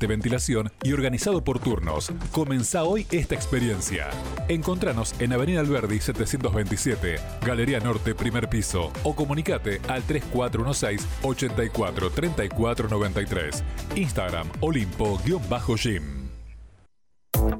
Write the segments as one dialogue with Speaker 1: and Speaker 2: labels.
Speaker 1: de ventilación y organizado por turnos. Comenzá hoy esta experiencia. Encontranos en Avenida Alberdi 727, Galería Norte, primer piso, o comunicate al 3416 84 34 93. Instagram Olimpo-Gym.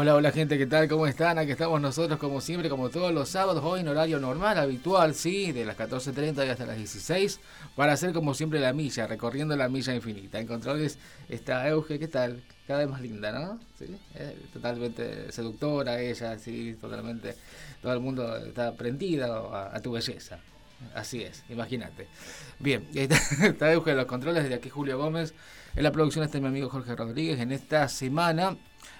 Speaker 2: Hola, hola gente, ¿qué tal? ¿Cómo están? Aquí estamos nosotros como siempre, como todos los sábados, hoy en horario normal, habitual, sí, de las 14.30 y hasta las 16, para hacer como siempre la milla, recorriendo la milla infinita. En controles está Euge, ¿qué tal? Cada vez más linda, ¿no? ¿Sí? totalmente seductora ella, sí, totalmente, todo el mundo está prendido a, tu belleza. Así es, imagínate. Bien, está, está Euge en los controles, desde aquí Julio Gómez. En la producción está mi amigo Jorge Rodríguez. En esta semana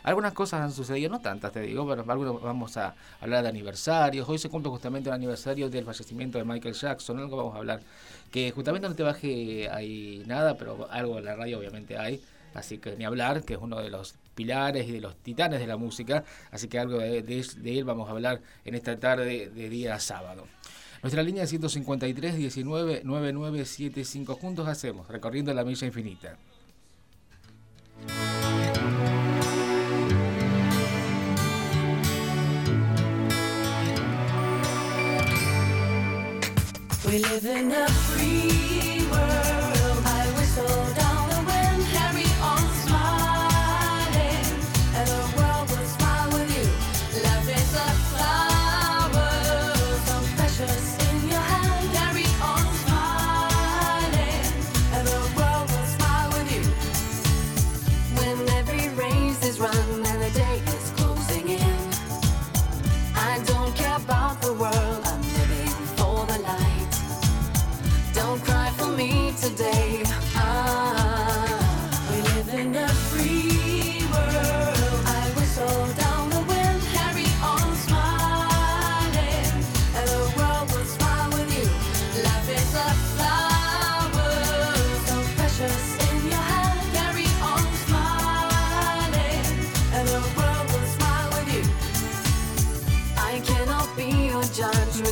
Speaker 2: algunas cosas han sucedido, no tantas te digo, pero algunos vamos a hablar de aniversarios. Hoy se cumple justamente el aniversario del fallecimiento de Michael Jackson, algo vamos a hablar. Que justamente no te baje ahí nada, pero algo en la radio obviamente hay. Así que ni hablar, que es uno de los pilares y de los titanes de la música. Así que algo de, él vamos a hablar en esta tarde de día sábado. Nuestra línea es 153 19 9975. Juntos hacemos, recorriendo la milla infinita. We live in a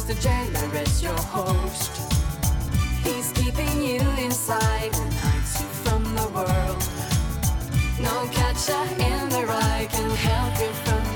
Speaker 2: Mr.
Speaker 3: Jailer is your host. He's keeping you inside and hides you from the
Speaker 2: world. No catcher in
Speaker 4: the rye can help you from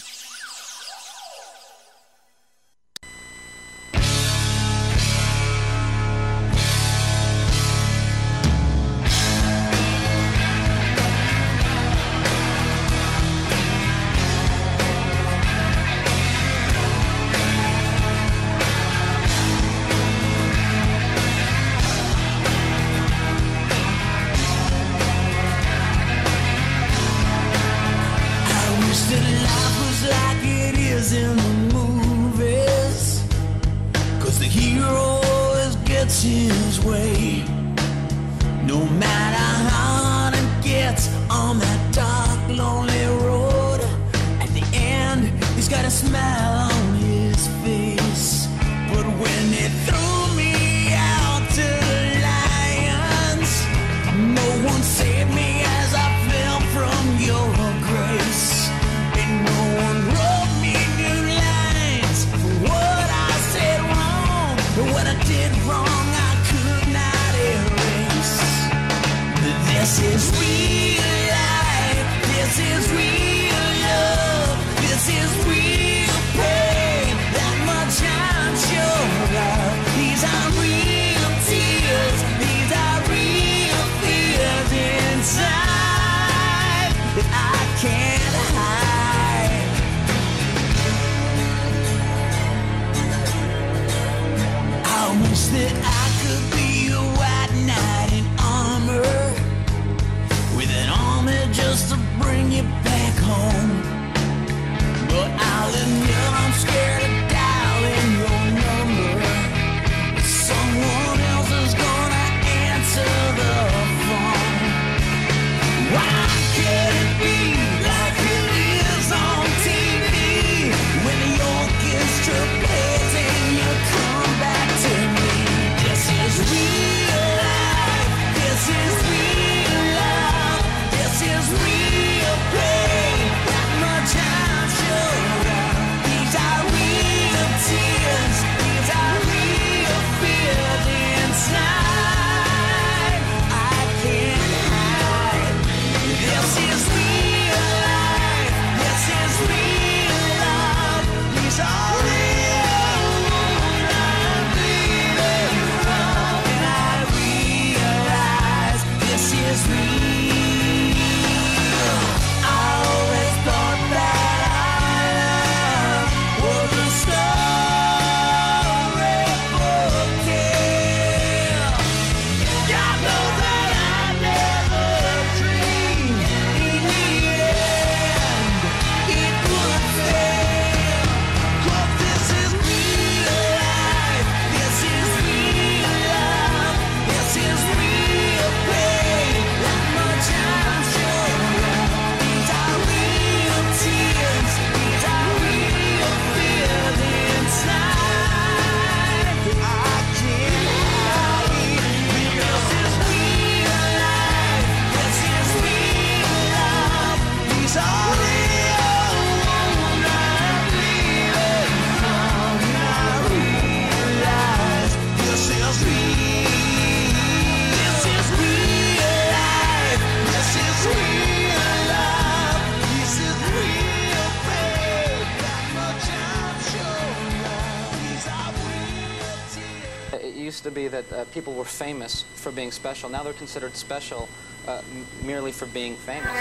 Speaker 5: Famous for being special. Now they're considered special uh, merely for being famous.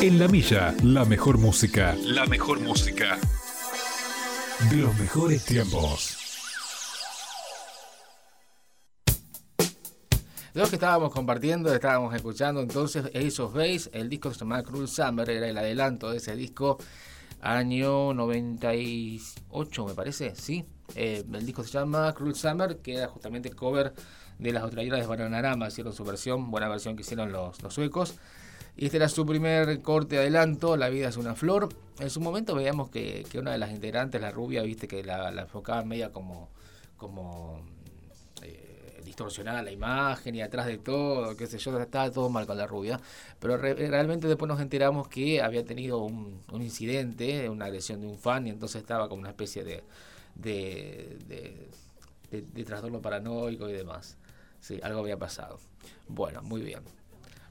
Speaker 4: En la milla, la mejor música. La mejor música. De los mejores tiempos.
Speaker 2: Lo que estábamos compartiendo, estábamos escuchando entonces Ace of Base, el disco se llama Cruel Summer, era el adelanto de ese disco, año 98 me parece, sí, eh, el disco se llama Cruel Summer, que era justamente cover de las australianas de Bananarama, hicieron su versión, buena versión que hicieron los, los suecos. Y este era su primer corte adelanto, La vida es una flor. En su momento veíamos que, una de las integrantes, la rubia, viste que la, la media como, como eh, distorsionada la imagen y atrás de todo, qué sé yo, estaba todo mal con la rubia. Pero realmente después nos enteramos que había tenido un, un incidente, una agresión de un fan y entonces estaba como una especie de de, de, trastorno paranoico y demás. Sí, algo había pasado. Bueno, muy bien.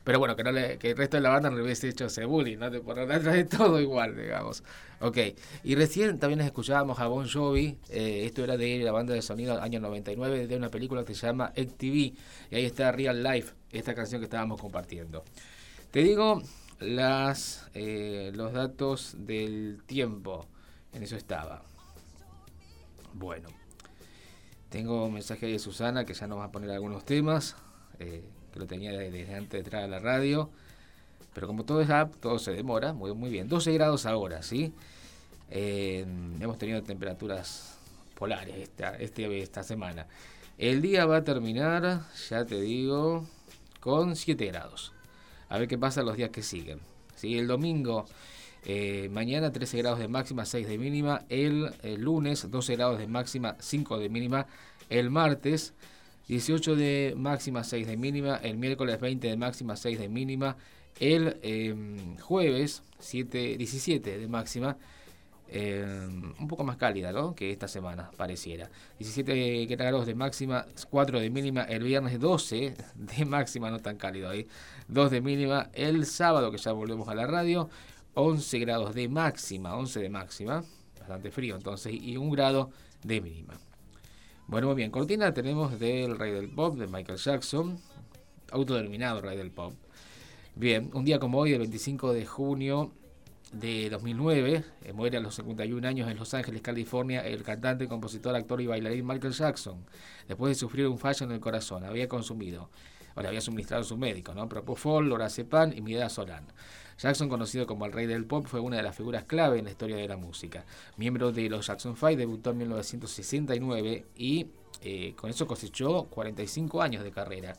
Speaker 2: Pero bueno, que, no le, que el resto de la banda no le hubiese hecho ese bullying, ¿no? Por detrás de todo igual, digamos. Ok. Y recién también escuchábamos a Bon Jovi. Eh, esto era de la banda de sonido año 99 de una película que se llama TV Y ahí está Real Life, esta canción que estábamos compartiendo. Te digo las eh, los datos del tiempo. En eso estaba. Bueno. Tengo un mensaje de Susana que ya nos va a poner algunos temas. Eh, que lo tenía desde antes de entrar a la radio. Pero como todo es app, todo se demora, muy, muy bien. 12 grados ahora, ¿sí? Eh, hemos tenido temperaturas polares esta, este, esta semana. El día va a terminar, ya te digo, con 7 grados. A ver qué pasa los días que siguen. ¿sí? El domingo, eh, mañana 13 grados de máxima, 6 de mínima. El, el lunes 12 grados de máxima, 5 de mínima. El martes 18 de máxima, 6 de mínima. El miércoles 20 de máxima, 6 de mínima. El em, jueves 7, 17 de máxima. Em, un poco más cálida ¿no? que esta semana, pareciera. 17 grados de máxima, 4 de mínima. El viernes 12 de máxima, no tan cálido ahí. 2 de mínima. El sábado, que ya volvemos a la radio, 11 grados de máxima, 11 de máxima. Bastante frío entonces, y 1 grado de mínima. Bueno, muy bien. Cortina tenemos del Rey del Pop, de Michael Jackson. Autodeterminado Rey del Pop. Bien, un día como hoy, el 25 de junio de 2009, eh, muere a los 51 años en Los Ángeles, California, el cantante, compositor, actor y bailarín Michael Jackson, después de sufrir un fallo en el corazón. Había consumido, o le había suministrado su médico, ¿no? Propofol, lorazepam y midazolam. Jackson, conocido como el rey del pop, fue una de las figuras clave en la historia de la música. Miembro de los Jackson Five, debutó en 1969 y eh, con eso cosechó 45 años de carrera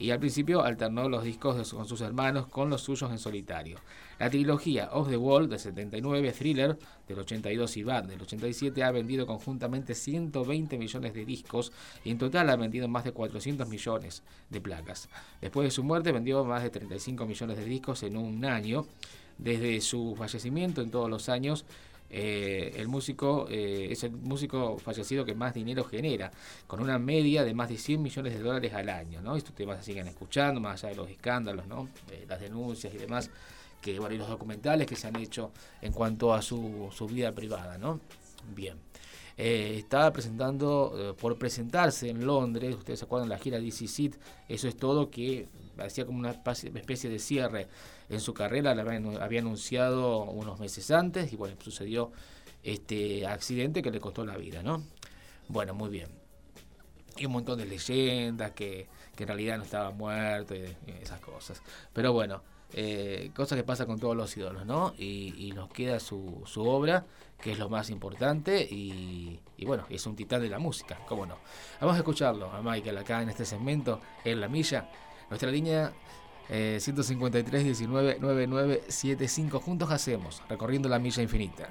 Speaker 2: y al principio alternó los discos con sus hermanos con los suyos en solitario. La trilogía Off the Wall del 79, Thriller del 82 y Bad del 87 ha vendido conjuntamente 120 millones de discos y en total ha vendido más de 400 millones de placas. Después de su muerte vendió más de 35 millones de discos en un año. Desde su fallecimiento en todos los años eh, el músico eh, es el músico fallecido que más dinero genera, con una media de más de 100 millones de dólares al año, ¿no? Estos temas se siguen escuchando, más allá de los escándalos, ¿no? Eh, las denuncias y demás, que, bueno, los documentales que se han hecho en cuanto a su, su vida privada, ¿no? Bien. Eh, estaba presentando, eh, por presentarse en Londres, ustedes se acuerdan la gira DC Seat, eso es todo que hacía como una especie de cierre en su carrera, la había anunciado unos meses antes y bueno, sucedió este accidente que le costó la vida, ¿no? Bueno, muy bien. Y un montón de leyendas que, que en realidad no estaba muerto y esas cosas. Pero bueno, eh, cosas que pasa con todos los ídolos, ¿no? Y, nos queda su, su, obra, que es lo más importante, y, bueno, es un titán de la música, ¿cómo no? Vamos a escucharlo a Michael acá en este segmento, en La Milla, nuestra línea eh, 153 19 9975, juntos hacemos, recorriendo la milla infinita.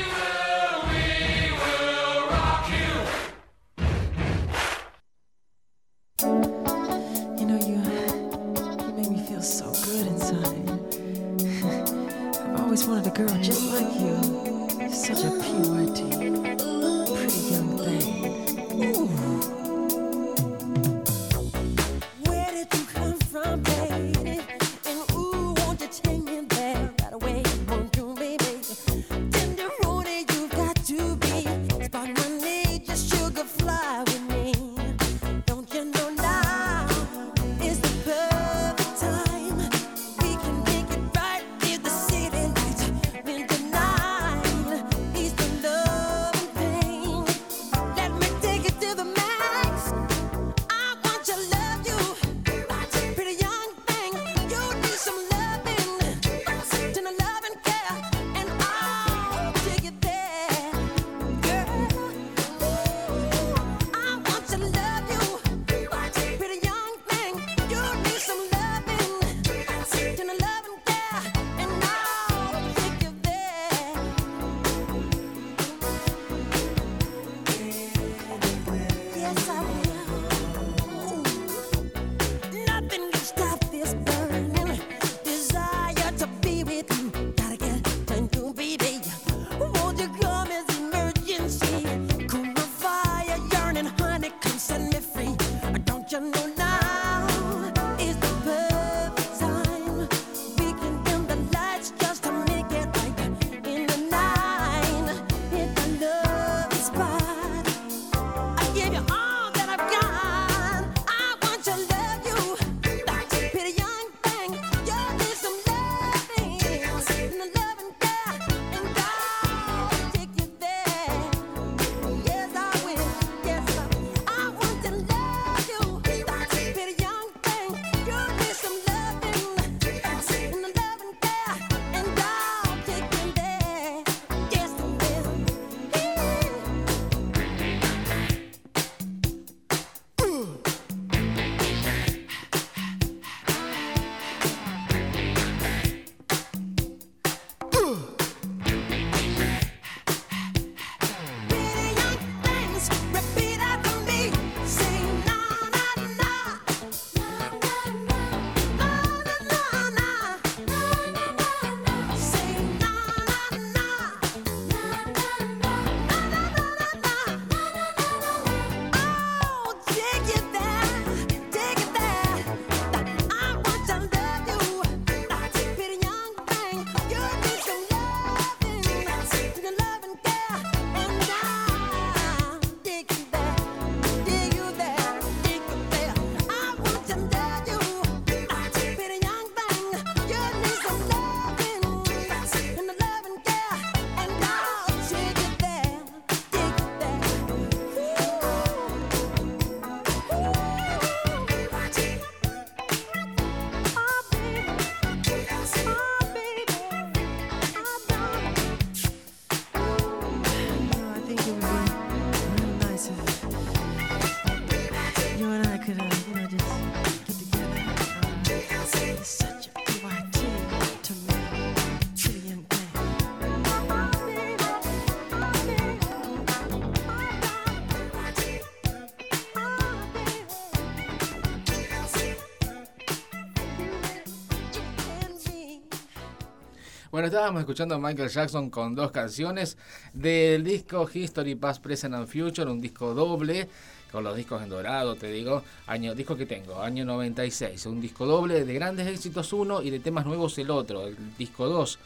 Speaker 2: Bueno, estábamos escuchando a Michael Jackson con dos canciones del disco History, Past, Present and Future, un disco doble con los discos en dorado, te digo, año, disco que tengo, año 96, un disco doble de grandes éxitos uno y de temas nuevos el otro, el disco 2.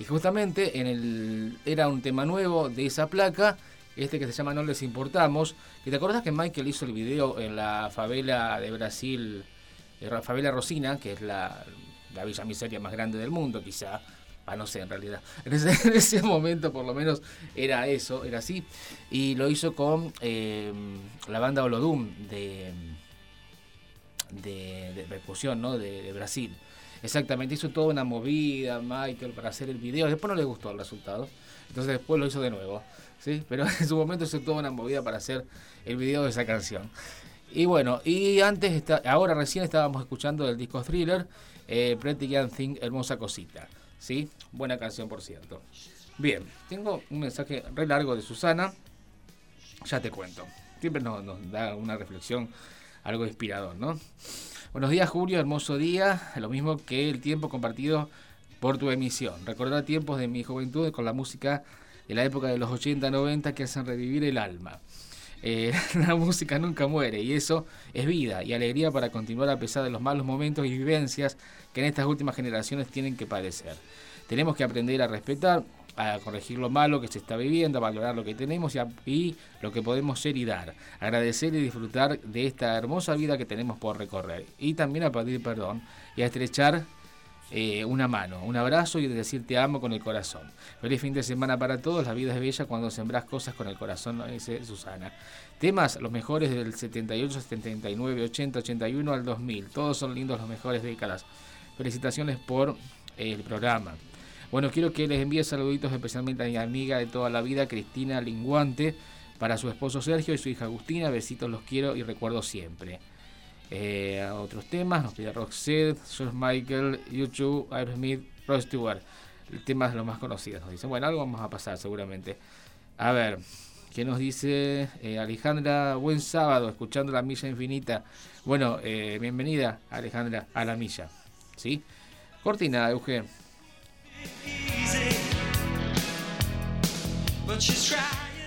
Speaker 2: Y justamente en el, era un tema nuevo de esa placa, este que se llama No les importamos, que te acordás que Michael hizo el video en la favela de Brasil, eh, favela Rosina, que es la, la villa miseria más grande del mundo quizá, Ah, no sé, en realidad. En ese, momento, por lo menos, era eso, era así. Y lo hizo con em, la banda Olodum de, de, percusión, ¿no? De, Brasil. Exactamente, hizo toda una movida, Michael, para hacer el video. Después no le gustó el resultado. Entonces después lo hizo de nuevo. ¿sí? Pero en su momento hizo toda una movida para hacer el video de esa canción. Y bueno, y antes, está, ahora recién estábamos escuchando del disco Thriller, eh, Pretty Young Thing, Hermosa Cosita. ¿Sí? Buena canción, por cierto. Bien, tengo un mensaje re largo de Susana, ya te cuento. Siempre nos, nos da una reflexión, algo inspirador, ¿no? Buenos días, Julio, hermoso día, lo mismo que el tiempo compartido por tu emisión. Recordar tiempos de mi juventud con la música de la época de los 80, 90 que hacen revivir el alma. Eh, la música nunca muere y eso es vida y alegría para continuar a pesar de los malos momentos y vivencias que en estas últimas generaciones tienen que padecer. Tenemos que aprender a respetar, a corregir lo malo que se está viviendo, a valorar lo que tenemos y, lo que podemos ser y dar. Agradecer y disfrutar de esta hermosa vida que tenemos por recorrer. Y también a pedir perdón y a estrechar eh, una mano, un abrazo y decir te amo con el corazón. Feliz fin de semana para todos. La vida es bella cuando sembras cosas con el corazón, dice Susana. Temas, los mejores del 78, 79, 80, 81 al 2000. Todos son lindos los mejores décadas. Felicitaciones por el programa. Bueno, quiero que les envíe saluditos especialmente a mi amiga de toda la vida, Cristina Linguante, para su esposo Sergio y su hija Agustina. Besitos, los quiero y recuerdo siempre. Eh, otros temas, nos pide Roxette, George Michael, YouTube, Aerosmith, Rod Stewart. El tema es lo más conocido, nos dicen. Bueno, algo vamos a pasar seguramente. A ver, ¿qué nos dice eh, Alejandra? Buen sábado, escuchando la milla infinita. Bueno, eh, bienvenida Alejandra a la milla. ¿Sí? Cortina, Euge.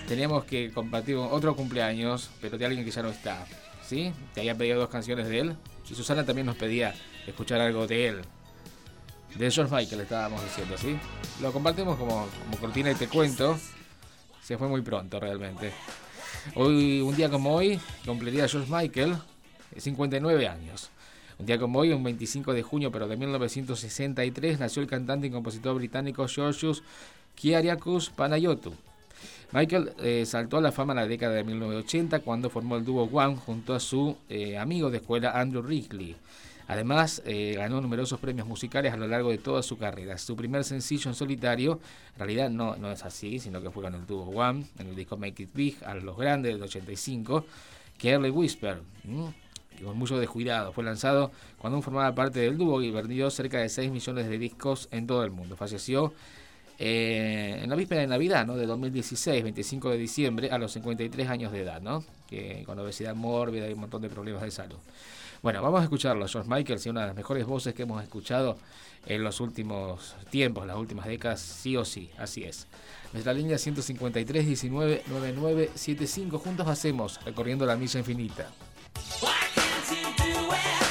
Speaker 2: Teníamos que compartir otro cumpleaños, pero de alguien que ya no está. ¿Sí? Te había pedido dos canciones de él. Y Susana también nos pedía escuchar algo de él. De George Michael estábamos diciendo, ¿sí? Lo compartimos como, como cortina y te cuento. Se fue muy pronto realmente. Hoy, un día como hoy, cumpliría George Michael 59 años. Un día como hoy, un 25 de junio, pero de 1963, nació el cantante y compositor británico Georgios Kyriakos Panayotou. Michael eh, saltó a la fama en la década de 1980 cuando formó el dúo One junto a su eh, amigo de escuela Andrew Wrigley. Además, eh, ganó numerosos premios musicales a lo largo de toda su carrera. Su primer sencillo en solitario, en realidad no, no es así, sino que fue con el dúo One, en el disco Make It Big, a los grandes del 85, Carly Whisper. Y con mucho descuidado. Fue lanzado cuando aún formaba parte del dúo y vendió cerca de 6 millones de discos en todo el mundo. Falleció eh, en la víspera de Navidad, ¿no? De 2016, 25 de diciembre, a los 53 años de edad, ¿no? Que con obesidad mórbida y un montón de problemas de salud. Bueno, vamos a escucharlo. George Michael, sí, una de las mejores voces que hemos escuchado en los últimos tiempos, las últimas décadas, sí o sí, así es. Nuestra línea 153 19 99 75. Juntos hacemos recorriendo la milla infinita.
Speaker 3: nowhere.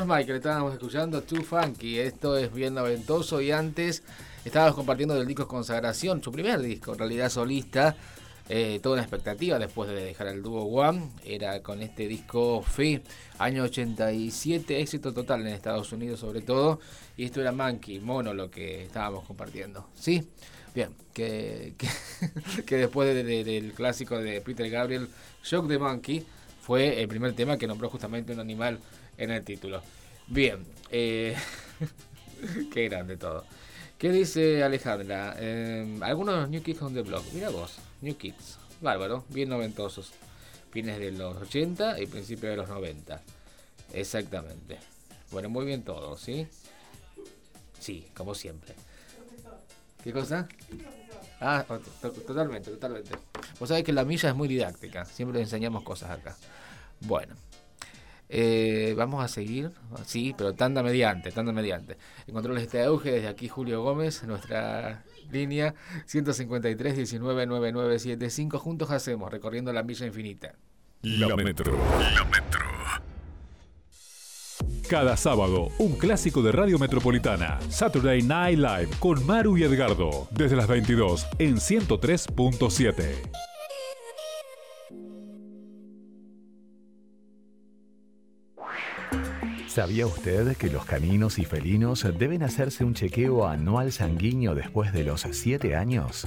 Speaker 2: George Michael, estábamos escuchando Too Funky. Esto es bien noventoso. Y antes estábamos compartiendo del disco Consagración, su primer disco, en realidad solista. Eh, toda una expectativa después de dejar el dúo One. Era con este disco Fe, año 87, éxito total en Estados Unidos sobre todo. Y esto era Monkey, mono lo que estábamos compartiendo. ¿Sí? Bien, que, que, después de- de- del clásico de Peter Gabriel, Shock the Monkey, fue el primer tema que nombró justamente un animal en el título. Bien, eh, qué grande todo. ¿Qué dice Alejandra? Eh, algunos New Kids on the Block. Mira vos, New Kids. Bárbaro, bien noventosos. Fines de los 80 y principios de los 90. Exactamente. Bueno, muy bien todo, ¿sí? Sí, como siempre. ¿Qué cosa? Ah, to- to- totalmente, totalmente. Vos sabés que la milla es muy didáctica. Siempre enseñamos cosas acá. Bueno. Eh, vamos a seguir. Sí, pero tanda mediante, tanda mediante. En controles este auge, desde aquí Julio Gómez, nuestra línea 153 19 9975. Juntos hacemos, recorriendo la milla infinita.
Speaker 6: La Metro. La Metro. Cada sábado, un clásico de Radio Metropolitana. Saturday Night Live con Maru y Edgardo. Desde las 22 en 103.7.
Speaker 7: ¿Sabía usted que los caninos y felinos deben hacerse un chequeo anual sanguíneo después de los 7 años?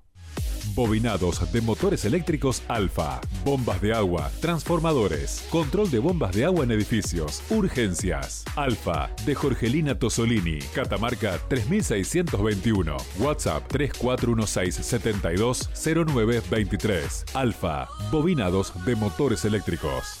Speaker 1: Bobinados de motores eléctricos Alfa. Bombas de agua, transformadores, control de bombas de agua en edificios, urgencias. Alfa de Jorgelina Tosolini, Catamarca 3621. WhatsApp 3416 720923. Alfa, bobinados de motores eléctricos.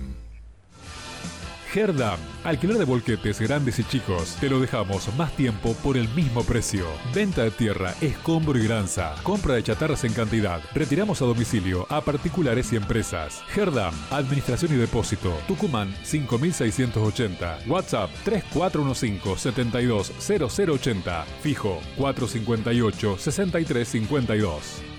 Speaker 1: Herdam, alquiler de volquetes grandes y chicos. Te lo dejamos más tiempo por el mismo precio. Venta de tierra, escombro y granza. Compra de chatarras en cantidad. Retiramos a domicilio a particulares y empresas. Herdam, administración y depósito. Tucumán 5680. WhatsApp 3415 720080. Fijo 458 6352.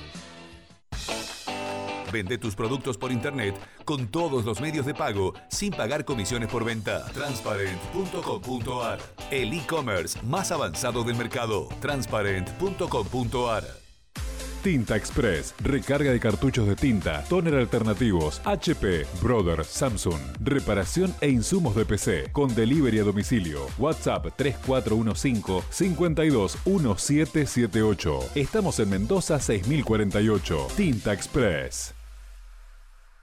Speaker 8: Vende tus productos por internet con todos los medios de pago sin pagar comisiones por venta. Transparent.com.ar El e-commerce más avanzado del mercado. Transparent.com.ar
Speaker 1: Tinta Express, recarga de cartuchos de tinta, toner alternativos, HP, Brother, Samsung, reparación e insumos de PC, con delivery a domicilio. WhatsApp 3415 521778. Estamos en Mendoza 6048. Tinta Express.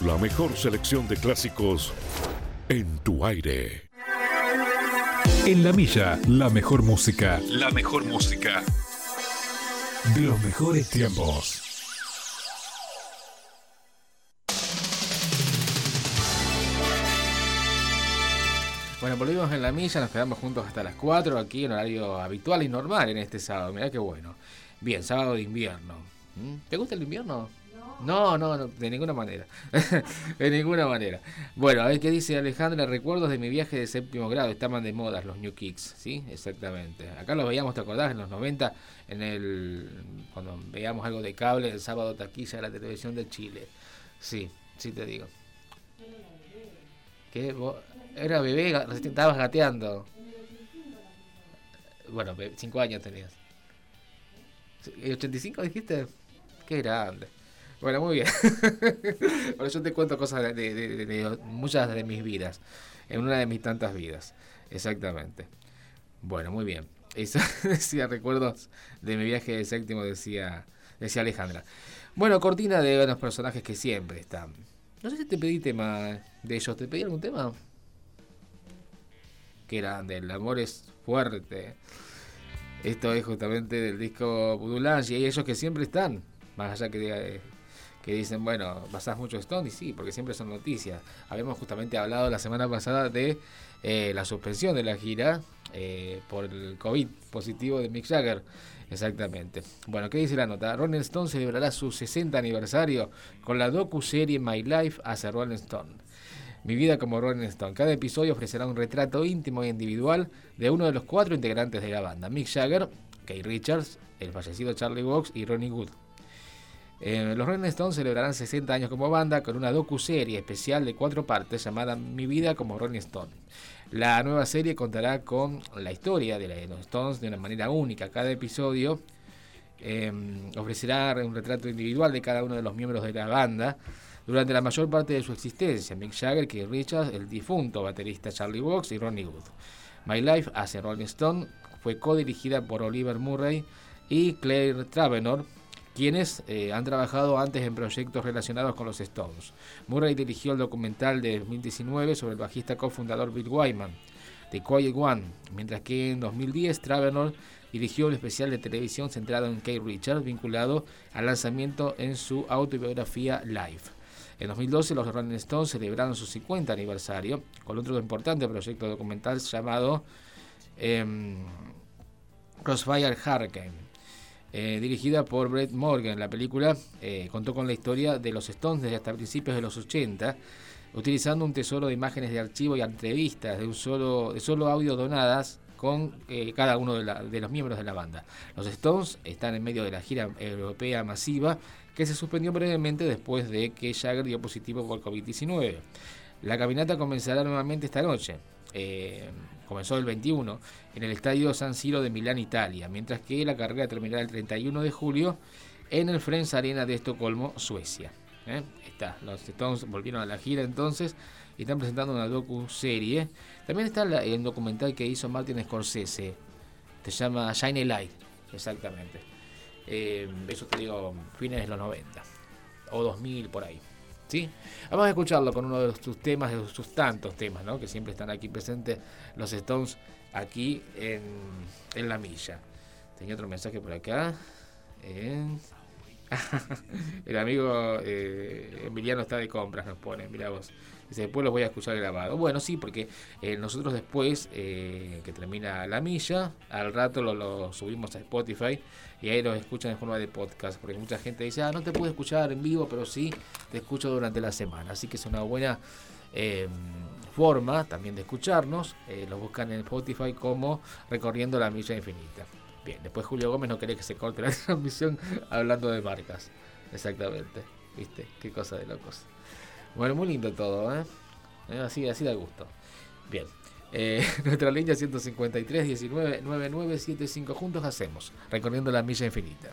Speaker 9: La mejor selección de clásicos en tu aire.
Speaker 1: En la milla, la mejor música. La mejor música. De los mejores tiempos.
Speaker 2: Bueno, volvimos en la milla, nos quedamos juntos hasta las 4 aquí en horario habitual y normal en este sábado. Mirá qué bueno. Bien, sábado de invierno. ¿Mm? ¿Te gusta el invierno? No, no, no, de ninguna manera. de ninguna manera. Bueno, a ver qué dice Alejandra. Recuerdos de mi viaje de séptimo grado. Estaban de modas los New Kicks, ¿sí? Exactamente. Acá los veíamos, ¿te acordás? En los 90, en el, cuando veíamos algo de cable, el sábado taquilla de la televisión de Chile. Sí, sí te digo. ¿Qué? Era bebé, recién estabas gateando. Bueno, be- cinco años tenías. ¿Y ¿85 dijiste? Qué grande. Bueno, muy bien. Bueno, yo te cuento cosas de, de- de- muchas de mis vidas. En una de mis tantas vidas. Exactamente. Bueno, muy bien. Eso decía recuerdos de mi viaje de séptimo, decía, decía Alejandra. Bueno, cortina de unos personajes que siempre están. No sé si te pedí tema de ellos. ¿Te pedí algún tema? Qué grande, el amor es fuerte. Esto es justamente del disco Lounge y hay ellos que siempre están. Más allá que, diga- que dicen, bueno, pasás mucho Stone y sí, porque siempre son noticias. Habíamos justamente hablado la semana pasada de eh, la suspensión de la gira eh, por el COVID positivo de Mick Jagger. Exactamente. Bueno, ¿qué dice la nota? Rolling Stone celebrará su 60 aniversario con la docu-serie My Life as a Rolling Stone. Mi vida como Rolling Stone. Cada episodio ofrecerá un retrato íntimo e individual de uno de los cuatro integrantes de la banda: Mick Jagger, Keith Richards, el fallecido Charlie Watts y Ronnie Wood. Eh, los Rolling Stones celebrarán 60 años como banda con una docu-serie especial de cuatro partes llamada Mi vida como Rolling Stone. La nueva serie contará con la historia de los Stones de una manera única. Cada episodio eh, ofrecerá un retrato individual de cada uno de los miembros de la banda durante la mayor parte de su existencia. Mick Jagger, Keith Richards, el difunto baterista Charlie Watts y Ronnie Wood. My Life as a Rolling Stone fue co-dirigida por Oliver Murray y Claire Travenor, quienes eh, han trabajado antes en proyectos relacionados con los Stones. Murray dirigió el documental de 2019 sobre el bajista cofundador Bill Wyman, The Quiet One, mientras que en 2010 Travenor dirigió el especial de televisión centrado en Kate Richards, vinculado al lanzamiento en su autobiografía Live. En 2012 los Rolling Stones celebraron su 50 aniversario con otro importante proyecto documental llamado em, Crossfire Hurricane. Eh, dirigida por Brett Morgan, la película eh, contó con la historia de los Stones desde hasta principios de los 80, utilizando un tesoro de imágenes de archivo y entrevistas de un solo, de solo audio donadas con eh, cada uno de, los miembros de la banda. Los Stones están en medio de la gira europea masiva que se suspendió brevemente después de que Jagger dio positivo por COVID-19. La caminata comenzará nuevamente esta noche. Comenzó el 21 en el Estadio San Siro de Milán, Italia, mientras que la carrera terminará el 31 de julio en el Friends Arena de Estocolmo, Suecia. ¿eh? Está, los Stones volvieron a la gira entonces y están presentando una docu-serie. También está el documental que hizo Martin Scorsese, se llama Shine Light, exactamente. Eh, eso te digo, fines de los 90 o 2000 por ahí. ¿Sí? Vamos a escucharlo con uno de sus temas, de sus tantos temas, ¿no? Que siempre están aquí presentes los Stones aquí en, en la milla. Tenía otro mensaje por acá. el amigo eh, Emiliano está de compras, nos pone, mira vos. Dice, después los voy a escuchar grabado. Bueno, sí, porque eh, nosotros después, eh, que termina la milla, al rato lo, subimos a Spotify y ahí lo escuchan en forma de podcast. Porque mucha gente dice, ah, no te puedo escuchar en vivo, pero sí te escucho durante la semana. Así que es una buena eh, forma también de escucharnos. lo buscan en Spotify como Recorriendo la Milla Infinita. Bien, después Julio Gómez no quería que se corte la transmisión hablando de marcas. Exactamente. ¿Viste? Qué cosa de locos. Bueno, muy lindo todo, ¿eh? ¿Eh? Así, así da gusto. Bien. Eh, nuestra línea 153 19 9975 juntos hacemos, recorriendo la milla infinita.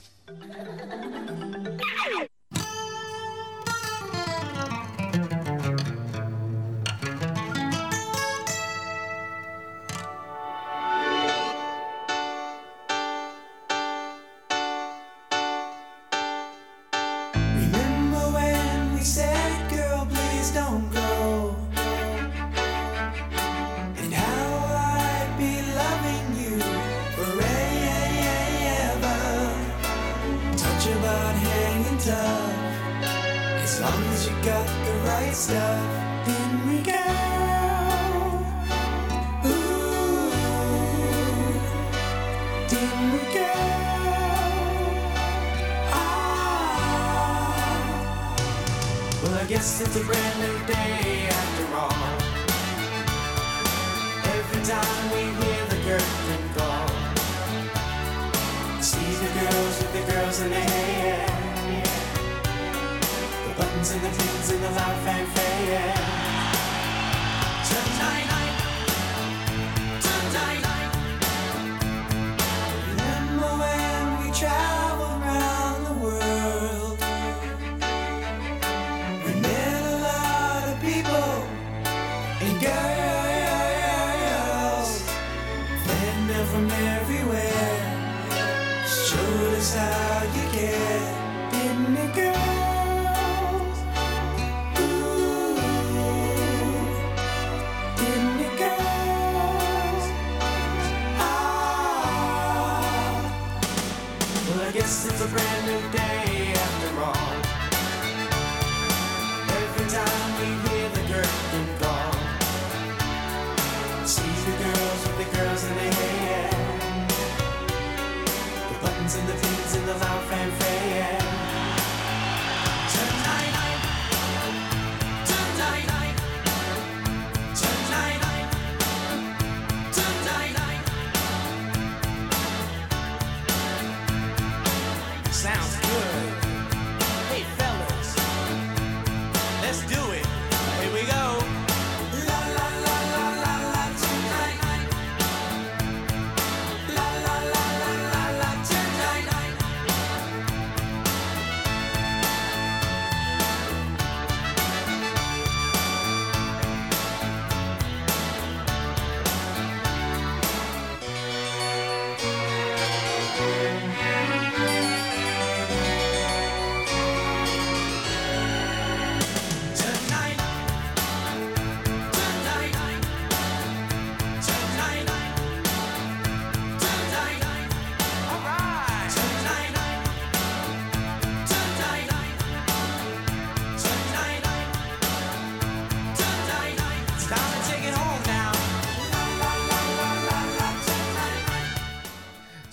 Speaker 10: Hanging tough. As long as you got the right stuff, then we go. Ooh, then we go. Ah. Well, I guess it's a brand new day after all. Every time we hear the curtain call, see the girls with the girls in their hair, 在飞飞。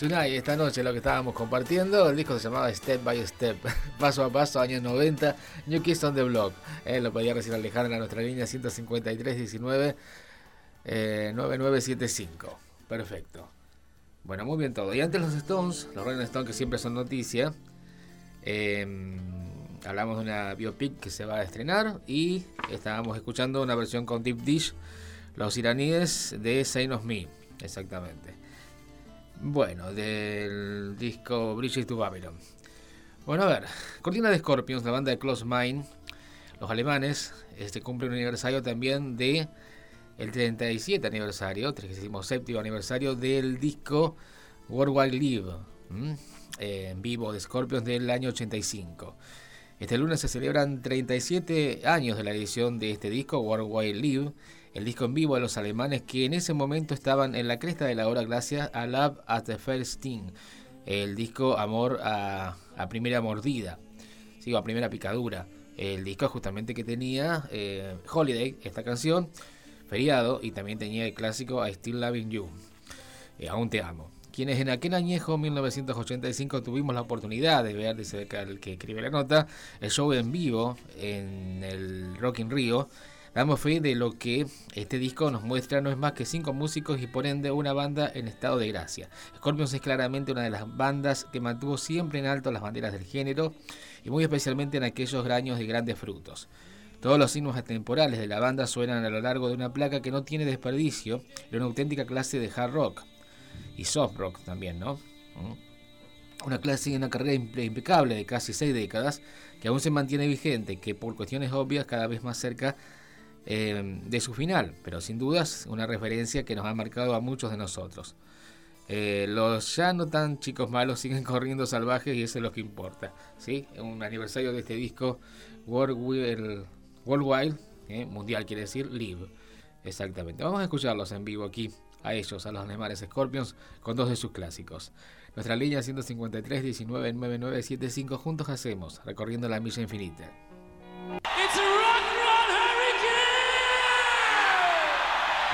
Speaker 10: Tonight.
Speaker 2: Esta noche lo que estábamos compartiendo, el disco se llamaba Step by Step, paso a paso, años 90, New Kids on the Block. Eh, lo podía recibir Alejandra en nuestra línea 15319 eh, 9975. Perfecto. Bueno, muy bien todo. Y antes los Stones, los Rolling Stones que siempre son noticia, eh, hablamos de una biopic que se va a estrenar y estábamos escuchando una versión con Deep Dish, los iraníes de Sign of Me, exactamente. Bueno, del disco Bridges to Babylon. Bueno, a ver, Cortina de Scorpions, la banda de Close Mind, los alemanes, este cumple un aniversario también de el 37 aniversario, 37 aniversario del disco World Wide Live. Eh, en vivo de Scorpions del año 85. Este lunes se celebran 37 años de la edición de este disco, World Wide Live, el disco en vivo de los alemanes que en ese momento estaban en la cresta de la hora gracias a Love at the First Sting, el disco Amor a, a Primera Mordida, sigo a Primera Picadura, el disco justamente que tenía eh, Holiday, esta canción, Feriado, y también tenía el clásico I Still Loving You, eh, Aún Te Amo. Quienes en aquel añejo 1985 tuvimos la oportunidad de ver, dice acá el que escribe la nota, el show en vivo en el Rock in Rio, Damos fe de lo que este disco nos muestra no es más que cinco músicos y por ende una banda en estado de gracia. Scorpions es claramente una de las bandas que mantuvo siempre en alto las banderas del género y muy especialmente en aquellos años de grandes frutos. Todos los signos atemporales de la banda suenan a lo largo de una placa que no tiene desperdicio de una auténtica clase de hard rock y soft rock también, ¿no? ¿Mm? Una clase y una carrera impe- impecable de casi seis décadas que aún se mantiene vigente, que por cuestiones obvias cada vez más cerca eh, de su final, pero sin dudas una referencia que nos ha marcado a muchos de nosotros. Eh, los ya no tan chicos malos siguen corriendo salvajes y eso es lo que importa. ¿sí? Un aniversario de este disco, World Worldwide, eh, mundial quiere decir, Live. Exactamente. Vamos a escucharlos en vivo aquí, a ellos, a los alemanes Scorpions, con dos de sus clásicos. Nuestra línea 153 19 9975 juntos hacemos, recorriendo la milla infinita.
Speaker 10: It's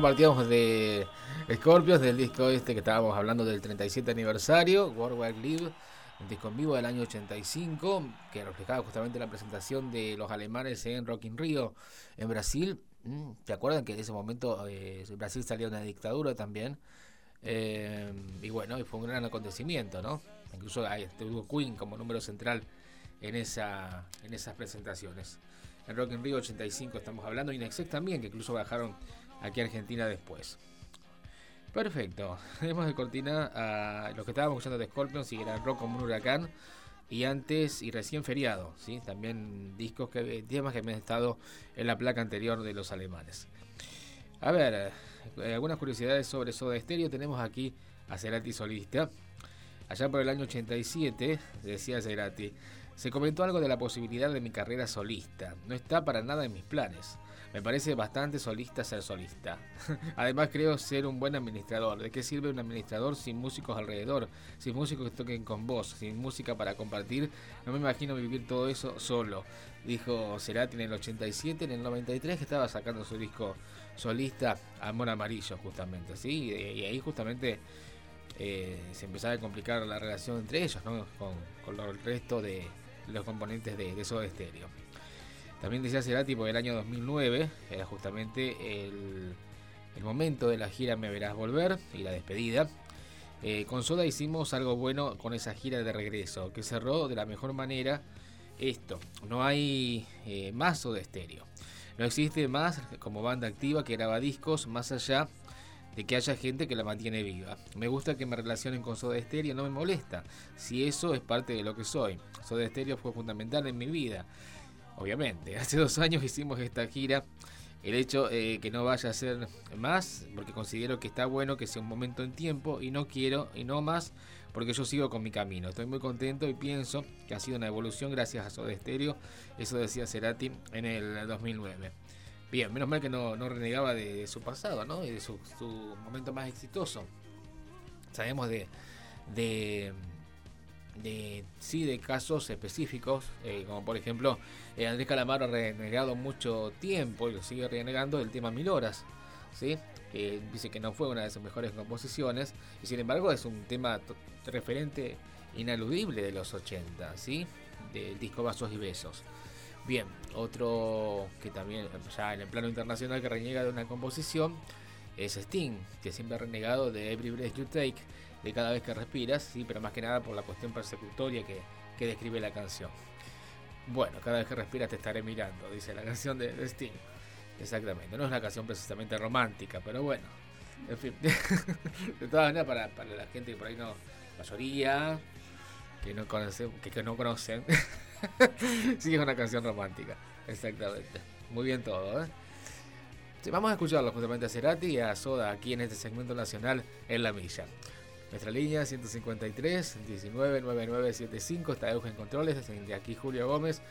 Speaker 2: Compartíamos de Scorpions, del disco este que estábamos hablando del 37 aniversario, World Wide Live, un disco en vivo del año 85, que reflejaba justamente la presentación de los alemanes en Rock in Rio, en Brasil. Mm, ¿Te acuerdan que en ese momento eh, Brasil de una dictadura también? Eh, y bueno, y fue un gran acontecimiento, ¿no? Incluso ahí estuvo Queen como número central en, esa, en esas presentaciones. En Rock in Rio 85 estamos hablando, y Inexex también, que incluso bajaron aquí Argentina después. Perfecto, tenemos de cortina a los que estábamos escuchando de Scorpions y era rock como un huracán. Y antes y recién feriado, ¿sí? también discos que temas que han estado en la placa anterior de los alemanes. A ver, eh, algunas curiosidades sobre Soda Stereo. Tenemos aquí a Cerati solista. Allá por el año 87, decía Cerati, se comentó algo de la posibilidad de mi carrera solista. No está para nada en mis planes. Me parece bastante solista ser solista. Además creo ser un buen administrador. ¿De qué sirve un administrador sin músicos alrededor? Sin músicos que toquen con vos, sin música para compartir. No me imagino vivir todo eso solo. Dijo Cerati en el 87, en el 93 que estaba sacando su disco solista Amor Amarillo justamente. ¿sí? Y, ahí justamente eh, se empezaba a complicar la relación entre ellos, ¿no? con, con el resto de los componentes de, de Soda Stereo. También decía Cerati por el año 2009, era justamente el, el momento de la gira Me Verás Volver y la despedida. Eh, con Soda hicimos algo bueno con esa gira de regreso, que cerró de la mejor manera esto. No hay eh, más Soda Stereo. No existe más como banda activa que graba discos más allá de que haya gente que la mantiene viva. Me gusta que me relacionen con Soda Stereo, no me molesta, si eso es parte de lo que soy. Soda Stereo fue fundamental en mi vida. Obviamente, hace dos años hicimos esta gira. El hecho eh, que no vaya a ser más, porque considero que está bueno que sea un momento en tiempo y no quiero y no más, porque yo sigo con mi camino. Estoy muy contento y pienso que ha sido una evolución gracias a Soda Stereo. Eso decía Cerati en el 2009. Bien, menos mal que no, no renegaba de, de su pasado, ¿no? Y de su, su momento más exitoso. Sabemos de, de, de sí, de casos específicos, eh, como por ejemplo, eh, Andrés Calamaro ha renegado mucho tiempo y lo sigue renegando del tema Mil Horas, ¿sí? Dice que no fue una de sus mejores composiciones y sin embargo es un tema referente ineludible de los 80, ¿sí? Del disco Vasos y Besos. Bien, otro que también ya en el plano internacional que reniega de una composición es Sting, que siempre ha renegado de Every Breath You Take, de cada vez que respiras, sí, pero más que nada por la cuestión persecutoria que, que describe la canción. Bueno, cada vez que respiras te estaré mirando, dice la canción de, de Sting. Exactamente, no es una canción precisamente romántica, pero bueno, en fin. de todas maneras, para, para la gente que por ahí no, mayoría, que no conocen, que, que no conocen, sí es una canción romántica, exactamente. Muy bien todo, ¿eh? Sí, vamos a escucharlo justamente a Cerati y a Soda aquí en este segmento nacional en La Milla. Nuestra línea 153 19 9975 está Eugen Controles, de aquí Julio Gómez.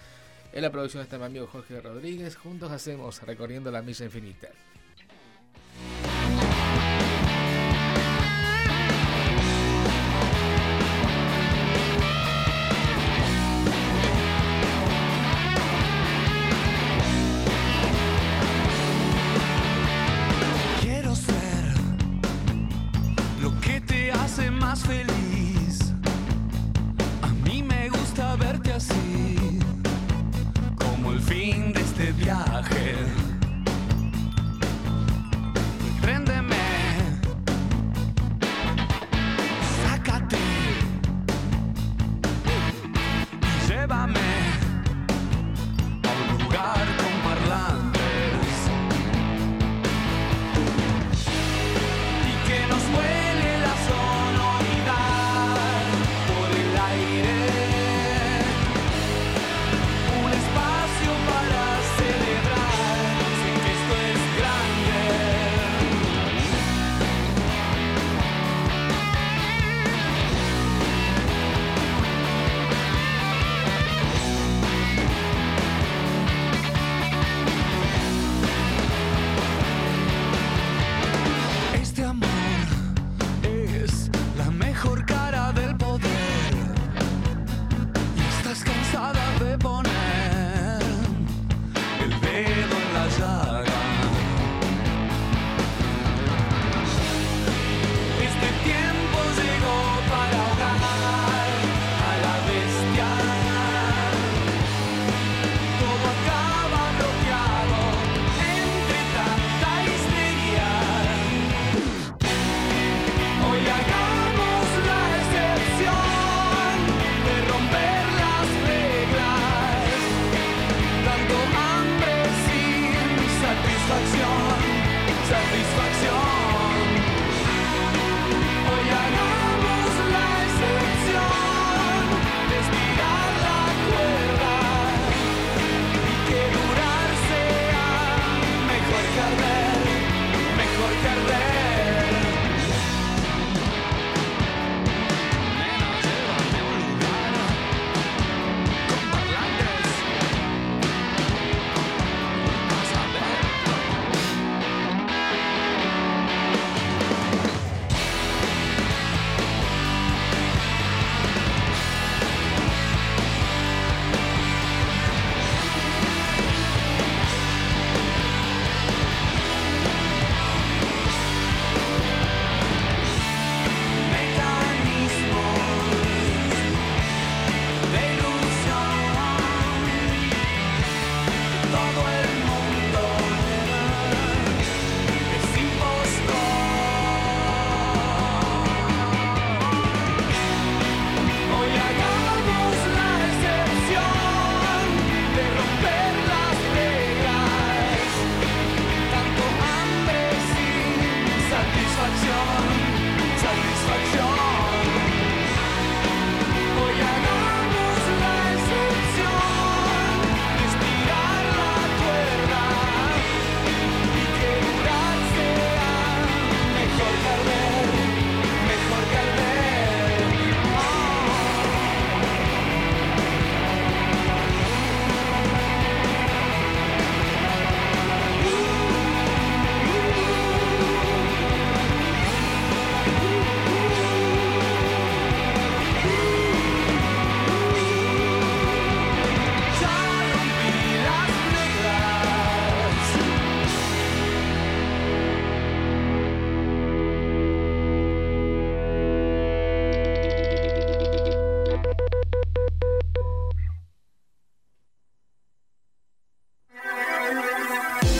Speaker 2: En la producción está mi amigo Jorge Rodríguez. Juntos hacemos Recorriendo la Milla Infinita.
Speaker 10: Más.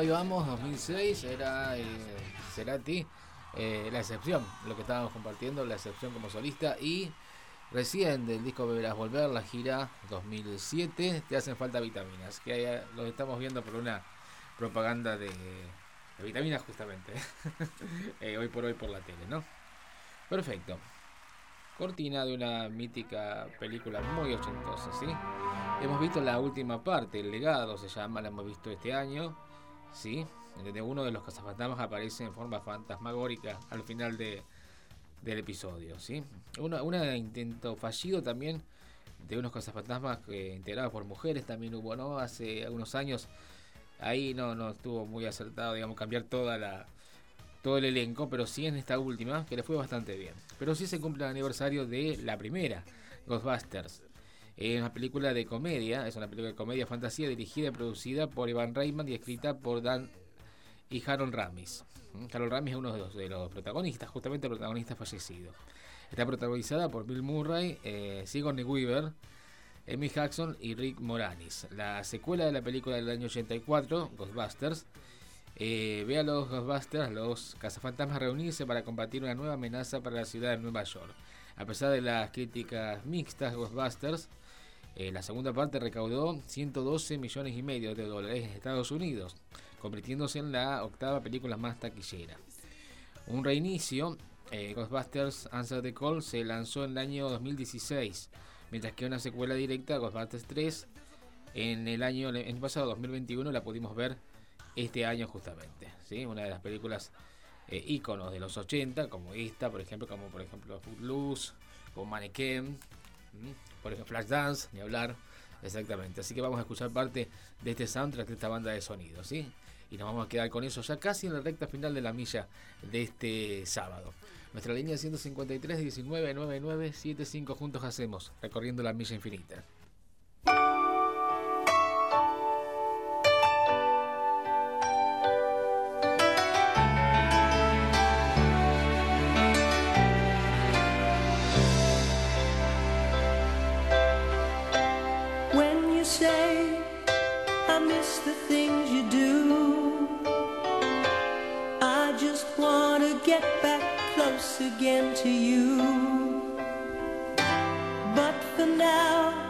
Speaker 2: Ahí Vamos 2006 era eh, Cerati, eh, La Excepción, lo que estábamos compartiendo, La Excepción como solista. Y recién del disco Beberás Volver, la gira 2007, Te hacen falta vitaminas, que ahí lo estamos viendo por una propaganda de, de vitaminas justamente, eh, hoy por hoy por la tele, ¿no? Perfecto. Cortina de una mítica película muy ochentosa, ¿sí? Hemos visto la última parte, El legado se llama, la hemos visto este año, ¿sí? Donde uno de los cazafantasmas aparece en forma fantasmagórica al final de, del episodio, ¿sí? Una intento fallido también de unos cazafantasmas que, integrados por mujeres también hubo, ¿no? Hace algunos años, ahí no, no estuvo muy acertado, digamos, cambiar toda la todo el elenco, pero sí en esta última, que le fue bastante bien. Pero sí se cumple el aniversario de la primera, Ghostbusters. Es una película de comedia, es una película de comedia fantasía dirigida y producida por Ivan Reitman y escrita por Dan y Harold Ramis. ¿Mm? Harold Ramis es uno de los, protagonistas, justamente el protagonista fallecido. Está protagonizada por Bill Murray, eh, Sigourney Weaver, Amy Jackson y Rick Moranis. La secuela de la película del año 84, Ghostbusters, eh, ve a los Ghostbusters, los cazafantasmas, reunirse para combatir una nueva amenaza para la ciudad de Nueva York. A pesar de las críticas mixtas, Ghostbusters, eh, la segunda parte recaudó 112 millones y medio de dólares en Estados Unidos, convirtiéndose en la octava película más taquillera. Un reinicio, eh, Ghostbusters Answer the Call se lanzó en el año 2016, mientras que una secuela directa, Ghostbusters 3, en el año, año pasado, 2021, la pudimos ver este año justamente. ¿sí? Una de las películas eh, de los 80, como esta, por ejemplo, como por ejemplo Footloose, como Mannequin. Por ejemplo Flashdance, ni hablar. Exactamente. Así que vamos a escuchar parte de este soundtrack de esta banda de sonido, ¿sí? Y nos vamos a quedar con eso ya casi en la recta final de la milla de este sábado. Nuestra línea 153 19 99 75 juntos hacemos, recorriendo la milla infinita.
Speaker 3: Again to you. But for now,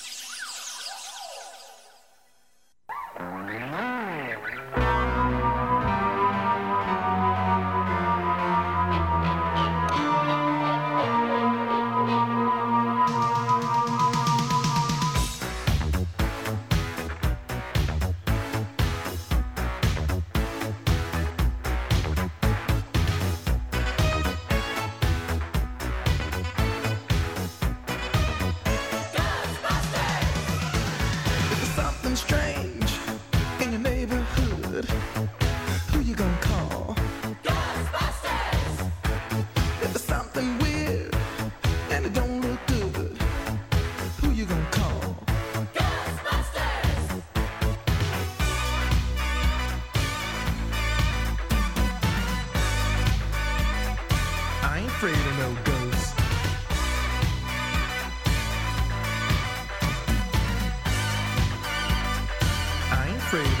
Speaker 11: afraid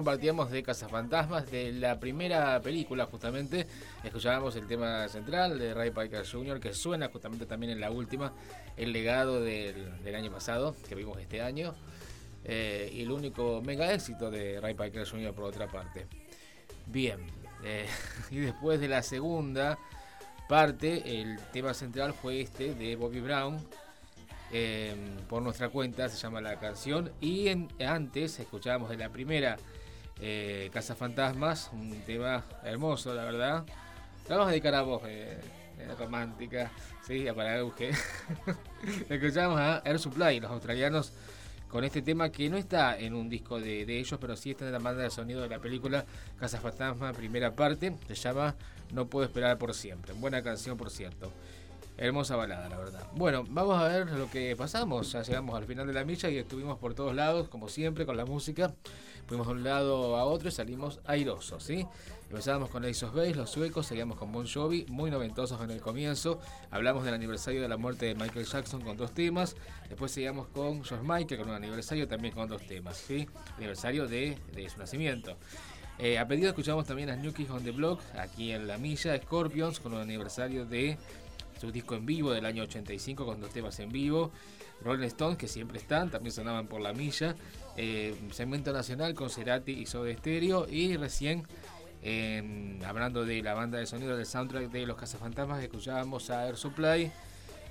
Speaker 2: Compartíamos de Cazafantasmas, de la primera película justamente. Escuchábamos el tema central de Ray Parker Jr., que suena justamente también en la última, el legado del, año pasado, que vimos este año. Eh, y el único mega éxito de Ray Parker Jr. por otra parte. Bien, eh, y después de la segunda parte, el tema central fue este de Bobby Brown. eh, por nuestra cuenta se llama la canción. Y antes escuchábamos de la primera eh, Casa Fantasmas, un tema hermoso, la verdad. La vamos a dedicar a vos, eh, eh, romántica, sí, para Euge. Escuchamos a Air Supply, los australianos, con este tema que no está en un disco de, de ellos, pero sí está en la banda de sonido de la película Casa Fantasma, primera parte. Se llama No Puedo Esperar por Siempre. Buena canción, por cierto. Hermosa balada, la verdad. Bueno, vamos a ver lo que pasamos. Ya llegamos al final de la milla y estuvimos por todos lados, como siempre, con la música. Fuimos de un lado a otro y salimos airosos, ¿sí? Empezábamos con Ace of Base, los suecos, seguíamos con Bon Jovi, muy noventosos en el comienzo. Hablamos del aniversario de la muerte de Michael Jackson con dos temas. Después seguíamos con George Michael con un aniversario también con dos temas, ¿sí? Aniversario de, su nacimiento. Eh, a pedido escuchamos también a New Kids on the Block, aquí en La Milla, Scorpions, con un aniversario de su disco en vivo del año 85 con dos temas en vivo. Rolling Stones, que siempre están, también sonaban por la milla. Eh, segmento nacional con Cerati y Soda Stereo. Y recién, eh, hablando de la banda de sonido del soundtrack de Los Cazafantasmas, escuchábamos a Air Supply,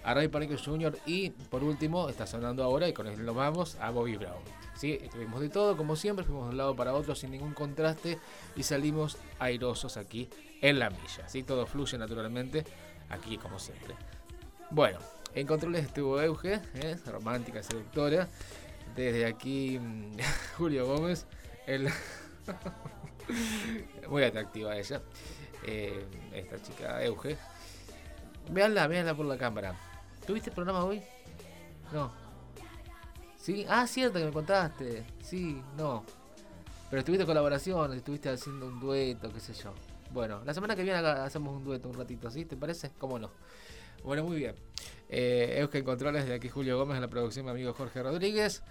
Speaker 2: a Ray Parker Jr. y por último, está sonando ahora y con él nos vamos a Bobby Brown. ¿Sí? Tuvimos de todo, como siempre, fuimos de un lado para otro sin ningún contraste y salimos airosos aquí en la milla. ¿sí? Todo fluye naturalmente aquí como siempre. Bueno, en controles estuvo Euge, ¿eh? romántica, seductora. Desde aquí mm, Julio Gómez, el muy atractiva ella. Eh, esta chica Euge. Veanla, veanla por la cámara. ¿Tuviste programa hoy? No. ¿Sí? Ah, cierto que me contaste. Sí, no. Pero estuviste colaboración, estuviste haciendo un dueto, qué sé yo. Bueno, la semana que viene hacemos un dueto un ratito, ¿sí? ¿Te parece? ¿Cómo no? Bueno, muy bien. Eh, Eugen Controles de aquí Julio Gómez en la producción mi amigo Jorge Rodríguez.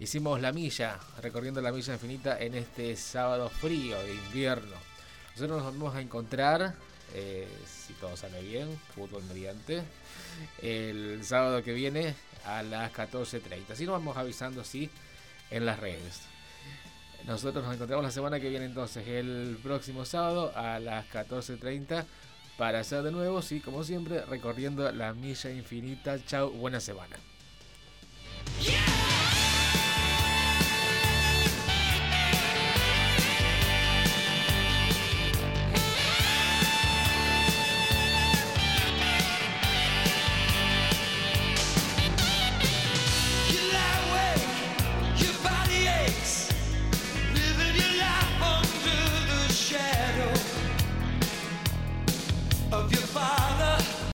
Speaker 2: Hicimos la milla, recorriendo la milla infinita en este sábado frío de invierno. Nosotros nos vamos a encontrar, eh, si todo sale bien, fútbol mediante, el sábado que viene a las 14.30. Así nos vamos avisando, sí, en las redes. Nosotros nos encontramos la semana que viene entonces, el próximo sábado a las 14.30 para hacer de nuevo, sí, como siempre, recorriendo la milla infinita. Chao, buena semana.